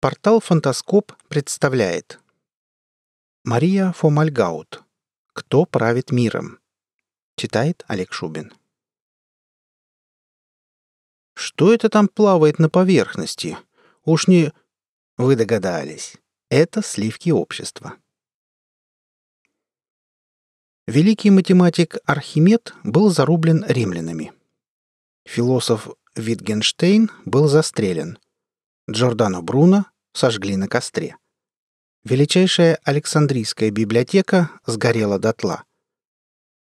Портал «Фантаскоп» представляет Мария Фомальгаут «Кто правит миром?» Читает Олег Шубин Что это там плавает на поверхности? Уж не... Вы догадались. Это сливки общества. Великий математик Архимед был зарублен римлянами. Философ Витгенштейн был застрелен – Джордано Бруно сожгли на костре. Величайшая Александрийская библиотека сгорела дотла.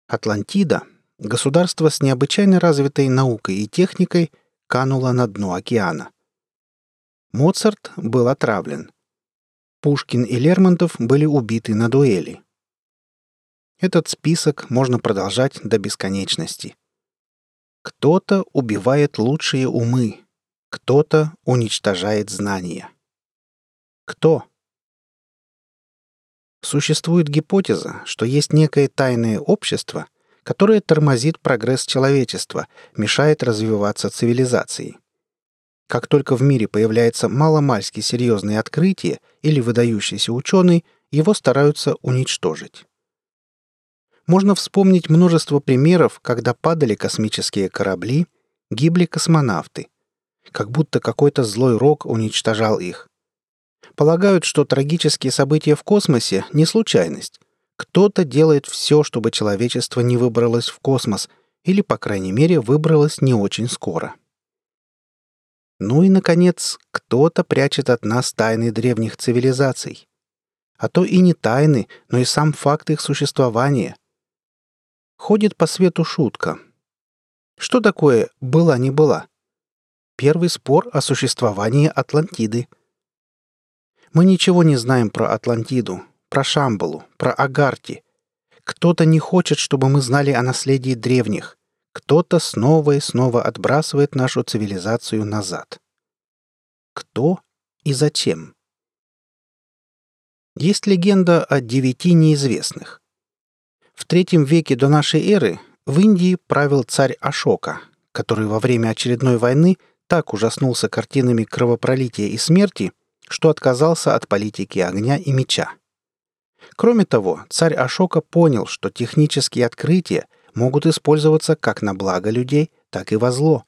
Атлантида, государство с необычайно развитой наукой и техникой, кануло на дно океана. Моцарт был отравлен. Пушкин и Лермонтов были убиты на дуэли. Этот список можно продолжать до бесконечности. Кто-то убивает лучшие умы, кто-то уничтожает знания. Кто? Существует гипотеза, что есть некое тайное общество, которое тормозит прогресс человечества, мешает развиваться цивилизации. Как только в мире появляется маломальски серьезное открытие или выдающийся ученый, его стараются уничтожить. Можно вспомнить множество примеров, когда падали космические корабли, гибли космонавты – как будто какой-то злой рок уничтожал их. Полагают, что трагические события в космосе — не случайность. Кто-то делает все, чтобы человечество не выбралось в космос, или, по крайней мере, выбралось не очень скоро. Ну и, наконец, кто-то прячет от нас тайны древних цивилизаций. А то и не тайны, но и сам факт их существования. Ходит по свету шутка. Что такое «была не была»? Первый спор о существовании Атлантиды. Мы ничего не знаем про Атлантиду, про Шамбалу, про Агарти. Кто-то не хочет, чтобы мы знали о наследии древних. Кто-то снова и снова отбрасывает нашу цивилизацию назад. Кто и зачем? Есть легенда о девяти неизвестных. В третьем веке до нашей эры в Индии правил царь Ашока, который во время очередной войны так ужаснулся картинами кровопролития и смерти, что отказался от политики огня и меча. Кроме того, царь Ашока понял, что технические открытия могут использоваться как на благо людей, так и во зло.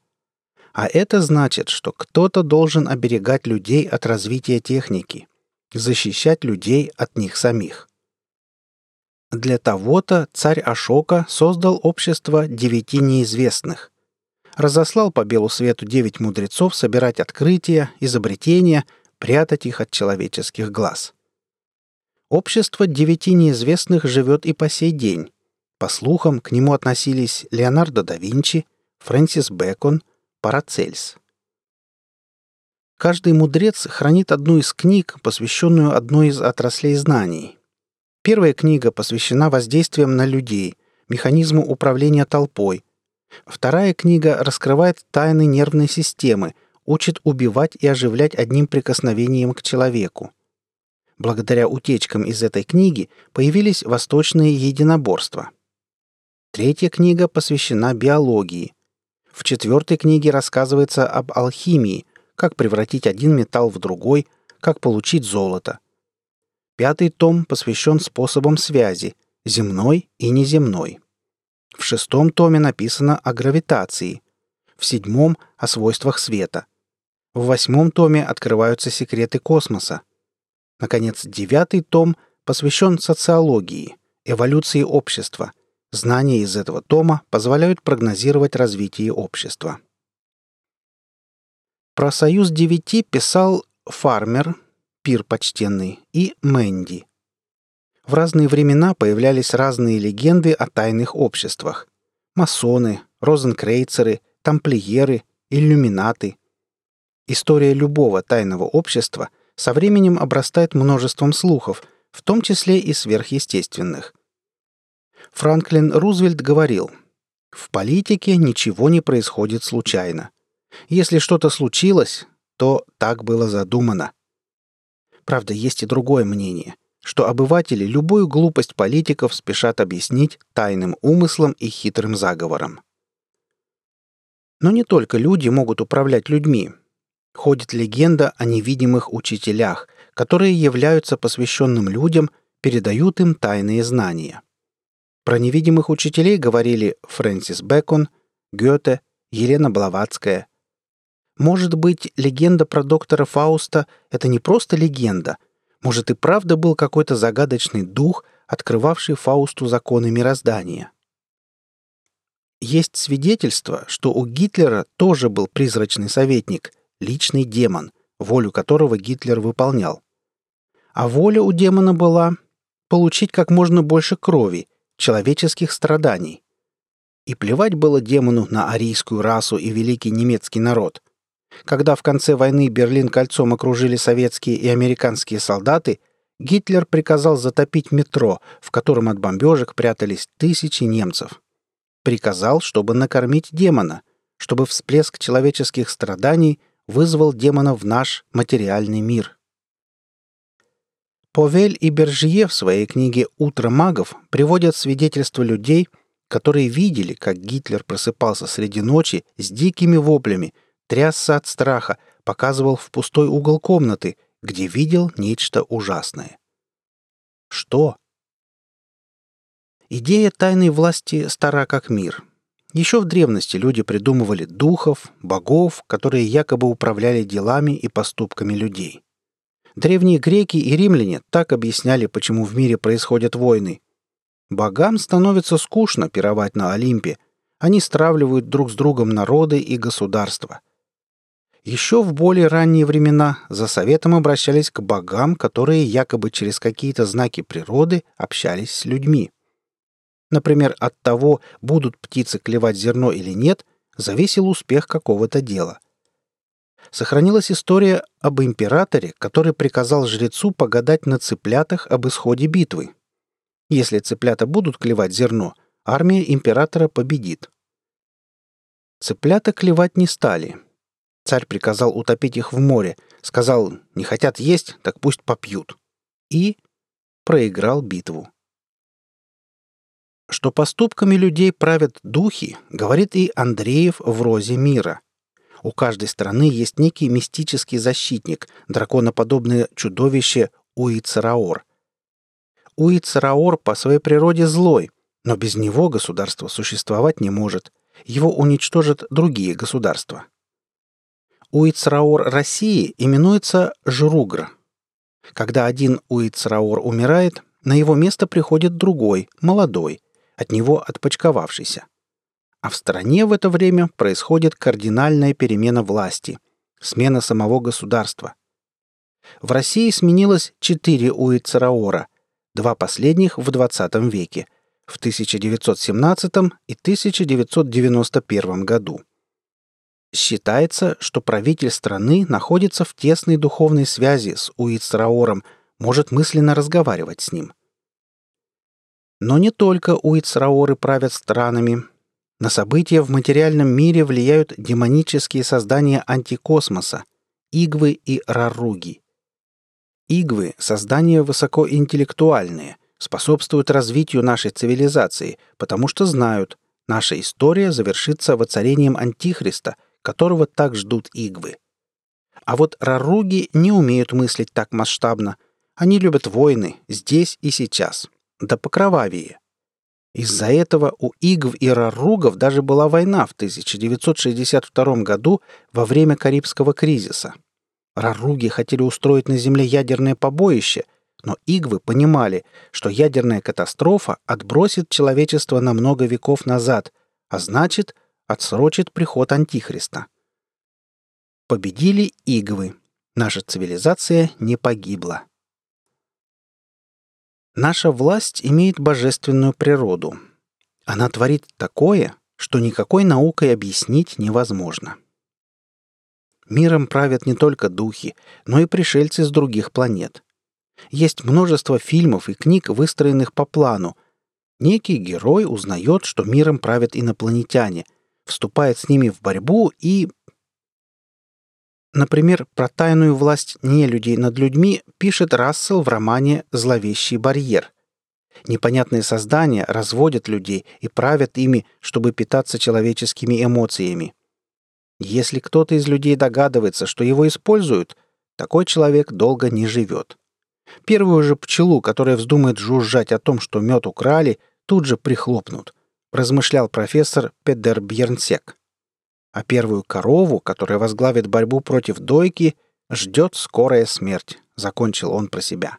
А это значит, что кто-то должен оберегать людей от развития техники, защищать людей от них самих. Для того-то царь Ашока создал общество девяти неизвестных – разослал по белу свету девять мудрецов собирать открытия, изобретения, прятать их от человеческих глаз. Общество девяти неизвестных живет и по сей день. По слухам, к нему относились Леонардо да Винчи, Фрэнсис Бэкон, Парацельс. Каждый мудрец хранит одну из книг, посвященную одной из отраслей знаний. Первая книга посвящена воздействиям на людей, механизму управления толпой, Вторая книга раскрывает тайны нервной системы, учит убивать и оживлять одним прикосновением к человеку. Благодаря утечкам из этой книги появились восточные единоборства. Третья книга посвящена биологии. В четвертой книге рассказывается об алхимии, как превратить один металл в другой, как получить золото. Пятый том посвящен способам связи, земной и неземной. В шестом томе написано о гравитации, в седьмом — о свойствах света. В восьмом томе открываются секреты космоса. Наконец, девятый том посвящен социологии, эволюции общества. Знания из этого тома позволяют прогнозировать развитие общества. Про союз девяти писал Фармер, пир почтенный, и Мэнди. В разные времена появлялись разные легенды о тайных обществах. Масоны, розенкрейцеры, тамплиеры, иллюминаты. История любого тайного общества со временем обрастает множеством слухов, в том числе и сверхъестественных. Франклин Рузвельт говорил, «В политике ничего не происходит случайно. Если что-то случилось, то так было задумано». Правда, есть и другое мнение – что обыватели любую глупость политиков спешат объяснить тайным умыслом и хитрым заговором. Но не только люди могут управлять людьми. Ходит легенда о невидимых учителях, которые являются посвященным людям, передают им тайные знания. Про невидимых учителей говорили Фрэнсис Бэкон, Гёте, Елена Блаватская. Может быть, легенда про доктора Фауста — это не просто легенда. Может, и правда был какой-то загадочный дух, открывавший Фаусту законы мироздания. Есть свидетельство, что у Гитлера тоже был призрачный советник, личный демон, волю которого Гитлер выполнял. А воля у демона была получить как можно больше крови, человеческих страданий. И плевать было демону на арийскую расу и великий немецкий народ. Когда в конце войны Берлин кольцом окружили советские и американские солдаты, Гитлер приказал затопить метро, в котором от бомбежек прятались тысячи немцев. Приказал, чтобы накормить демона, чтобы всплеск человеческих страданий вызвал демона в наш материальный мир. Повель и Бержье в своей книге «Утро магов» приводят свидетельства людей, которые видели, как Гитлер просыпался среди ночи с дикими воплями, трясся от страха, показывал в пустой угол комнаты, где видел нечто ужасное. Что? Идея тайной власти стара как мир. Еще в древности люди придумывали духов, богов, которые якобы управляли делами и поступками людей. Древние греки и римляне так объясняли, почему в мире происходят войны. Богам становится скучно пировать на Олимпе. Они стравливают друг с другом народы и государства. Еще в более ранние времена за советом обращались к богам, которые якобы через какие-то знаки природы общались с людьми. Например, от того, будут птицы клевать зерно или нет, зависел успех какого-то дела. Сохранилась история об императоре, который приказал жрецу погадать на цыплятах об исходе битвы. Если цыплята будут клевать зерно, армия императора победит. Цыплята клевать не стали. Царь приказал утопить их в море, сказал, не хотят есть, так пусть попьют. И проиграл битву. Что поступками людей правят духи, говорит и Андреев в «Розе мира». У каждой страны есть некий мистический защитник, драконоподобное чудовище Уицераор. Уицераор по своей природе злой, но без него государство существовать не может. Его уничтожат другие государства. Уицераор России именуется Жругр. Когда один Уицераор умирает, на его место приходит другой, молодой – от него отпочковавшийся. А в стране в это время происходит кардинальная перемена власти, смена самого государства. В России сменилось четыре Уицераора, два последних в XX веке, в 1917 и 1991 году. Считается, что правитель страны находится в тесной духовной связи с Уицераором, может мысленно разговаривать с ним. Но не только уицраоры правят странами. На события в материальном мире влияют демонические создания антикосмоса – игвы и раруги. Игвы – создания высокоинтеллектуальные, способствуют развитию нашей цивилизации, потому что знают, наша история завершится воцарением Антихриста, которого так ждут игвы. А вот раруги не умеют мыслить так масштабно. Они любят войны здесь и сейчас – да покровавее. Из-за этого у Игв и Раругов даже была война в 1962 году во время Карибского кризиса. Раруги хотели устроить на Земле ядерное побоище, но Игвы понимали, что ядерная катастрофа отбросит человечество на много веков назад, а значит, отсрочит приход Антихриста. Победили Игвы. Наша цивилизация не погибла. Наша власть имеет божественную природу. Она творит такое, что никакой наукой объяснить невозможно. Миром правят не только духи, но и пришельцы с других планет. Есть множество фильмов и книг, выстроенных по плану. Некий герой узнает, что миром правят инопланетяне, вступает с ними в борьбу и Например, про тайную власть нелюдей над людьми пишет Рассел в романе «Зловещий барьер». Непонятные создания разводят людей и правят ими, чтобы питаться человеческими эмоциями. Если кто-то из людей догадывается, что его используют, такой человек долго не живет. Первую же пчелу, которая вздумает жужжать о том, что мед украли, тут же прихлопнут, размышлял профессор Педер Бьернсек. А первую корову, которая возглавит борьбу против дойки, ждет скорая смерть, закончил он про себя.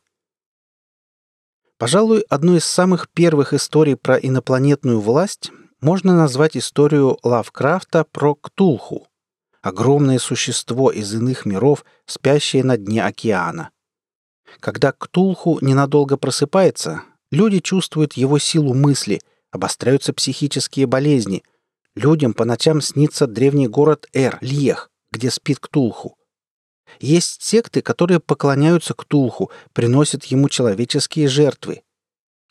Пожалуй, одной из самых первых историй про инопланетную власть можно назвать историю Лавкрафта про Ктулху. Огромное существо из иных миров, спящее на дне океана. Когда Ктулху ненадолго просыпается, люди чувствуют его силу мысли, обостряются психические болезни. Людям по ночам снится древний город Эр, Льех, где спит Ктулху. Есть секты, которые поклоняются Ктулху, приносят ему человеческие жертвы.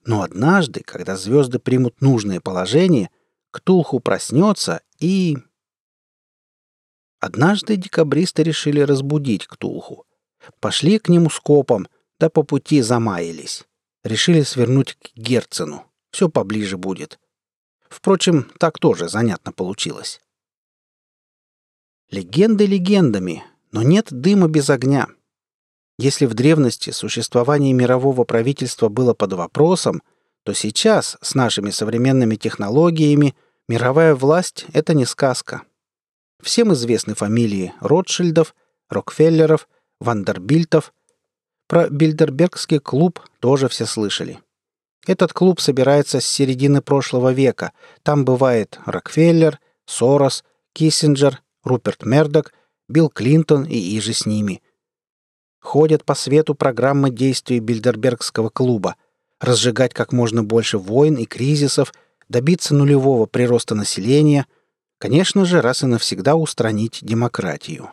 Но однажды, когда звезды примут нужное положение, Ктулху проснется и... Однажды декабристы решили разбудить Ктулху. Пошли к нему скопом, да по пути замаялись. Решили свернуть к Герцену. Все поближе будет. Впрочем, так тоже занятно получилось. Легенды легендами, но нет дыма без огня. Если в древности существование мирового правительства было под вопросом, то сейчас, с нашими современными технологиями, мировая власть — это не сказка. Всем известны фамилии Ротшильдов, Рокфеллеров, Вандербильтов. Про Бильдербергский клуб тоже все слышали. Этот клуб собирается с середины прошлого века. Там бывает Рокфеллер, Сорос, Киссинджер, Руперт Мердок — Билл Клинтон и иже с ними. Ходят по свету программы действий Бильдербергского клуба. Разжигать как можно больше войн и кризисов, добиться нулевого прироста населения, конечно же, раз и навсегда устранить демократию.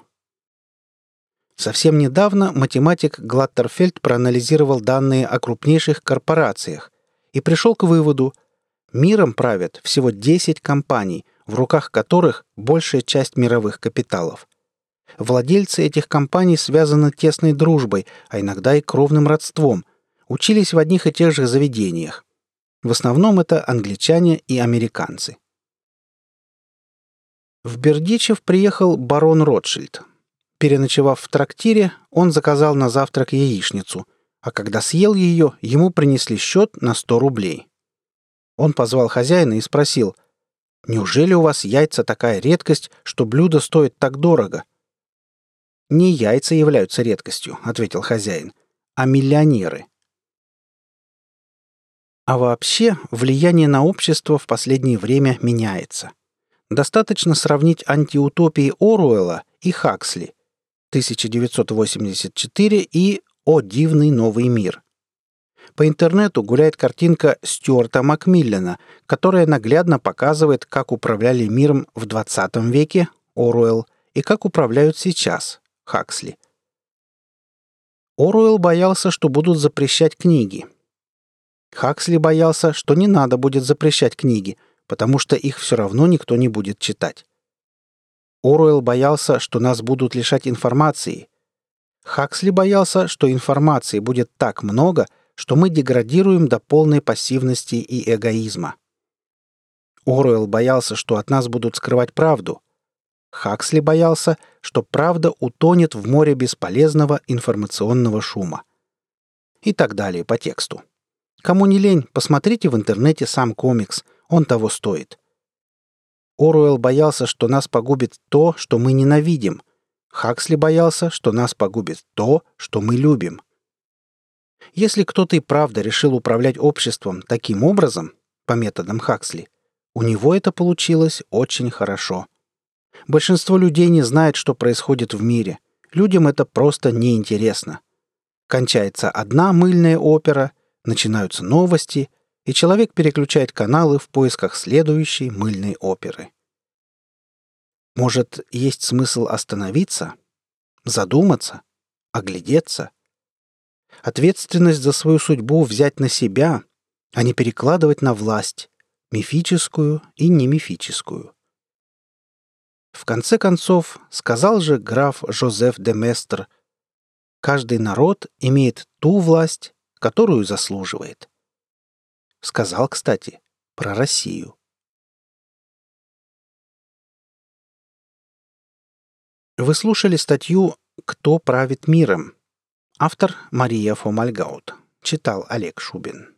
Совсем недавно математик Глаттерфельд проанализировал данные о крупнейших корпорациях и пришел к выводу, миром правят всего 10 компаний, в руках которых большая часть мировых капиталов. Владельцы этих компаний связаны тесной дружбой, а иногда и кровным родством. Учились в одних и тех же заведениях. В основном это англичане и американцы. В Бердичев приехал барон Ротшильд. Переночевав в трактире, он заказал на завтрак яичницу, а когда съел ее, ему принесли счет на 100 рублей. Он позвал хозяина и спросил, «Неужели у вас яйца такая редкость, что блюдо стоит так дорого?» «Не яйца являются редкостью», — ответил хозяин, — «а миллионеры». А вообще, влияние на общество в последнее время меняется. Достаточно сравнить антиутопии Оруэлла и Хаксли 1984 и «О дивный новый мир». По интернету гуляет картинка Стюарта Макмиллена, которая наглядно показывает, как управляли миром в 20 веке Оруэлл и как управляют сейчас Хаксли. Оруэлл боялся, что будут запрещать книги. Хаксли боялся, что не надо будет запрещать книги, потому что их все равно никто не будет читать. Оруэлл боялся, что нас будут лишать информации. Хаксли боялся, что информации будет так много, что мы деградируем до полной пассивности и эгоизма. Оруэлл боялся, что от нас будут скрывать правду. Хаксли боялся, что правда утонет в море бесполезного информационного шума. И так далее по тексту. Кому не лень, посмотрите в интернете сам комикс, он того стоит. Оруэлл боялся, что нас погубит то, что мы ненавидим. Хаксли боялся, что нас погубит то, что мы любим. Если кто-то и правда решил управлять обществом таким образом, по методам Хаксли, у него это получилось очень хорошо. Большинство людей не знает, что происходит в мире. Людям это просто неинтересно. Кончается одна мыльная опера, начинаются новости, и человек переключает каналы в поисках следующей мыльной оперы. Может, есть смысл остановиться, задуматься, оглядеться? Ответственность за свою судьбу взять на себя, а не перекладывать на власть, мифическую и немифическую. В конце концов, сказал же граф Жозеф де Местр, каждый народ имеет ту власть, которую заслуживает. Сказал, кстати, про Россию. Вы слушали статью «Кто правит миром?» Автор Мария Фомальгаут. Читал Олег Шубин.